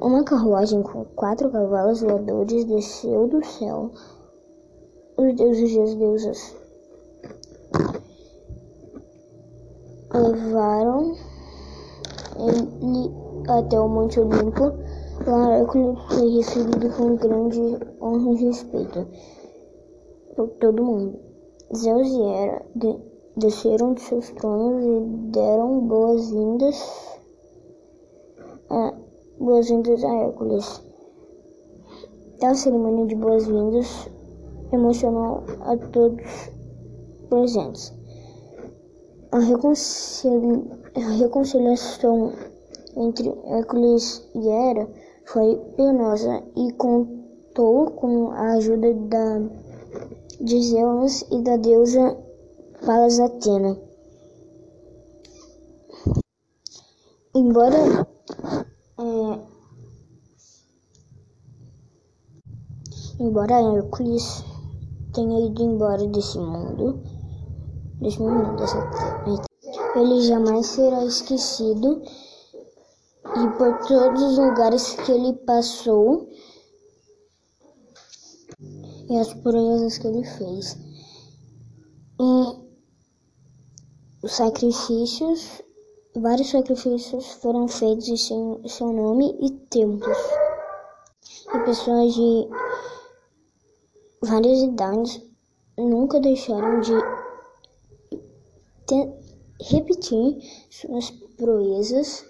uma carruagem com quatro cavalos voadores desceu do céu. Os deuses e as deusas levaram ele até o Monte Olimpo. Lá Hércules foi recebido com grande honra e respeito por todo mundo. Zeus e Hera de desceram de seus tronos e deram boas-vindas a, boas-vindas a Hércules. A cerimônia de boas-vindas emocionou a todos presentes. A, a reconciliação entre Hércules e Hera foi penosa e contou com a ajuda da, de Zeus e da deusa Palas Atena. Embora embora Hércules tenha ido embora desse mundo, desse mundo, dessa terra, ele jamais será esquecido e por todos os lugares que ele passou e as proezas que ele fez. E os sacrifícios, vários sacrifícios foram feitos em seu, seu nome e templos. E pessoas de várias idades nunca deixaram de repetir suas proezas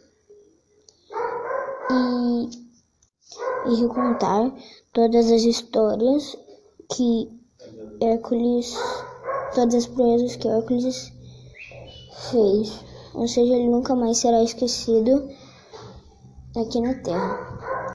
e, e recontar todas as histórias que Hércules, todas as proezas que Hércules fez. Ou seja, ele nunca mais será esquecido aqui na Terra.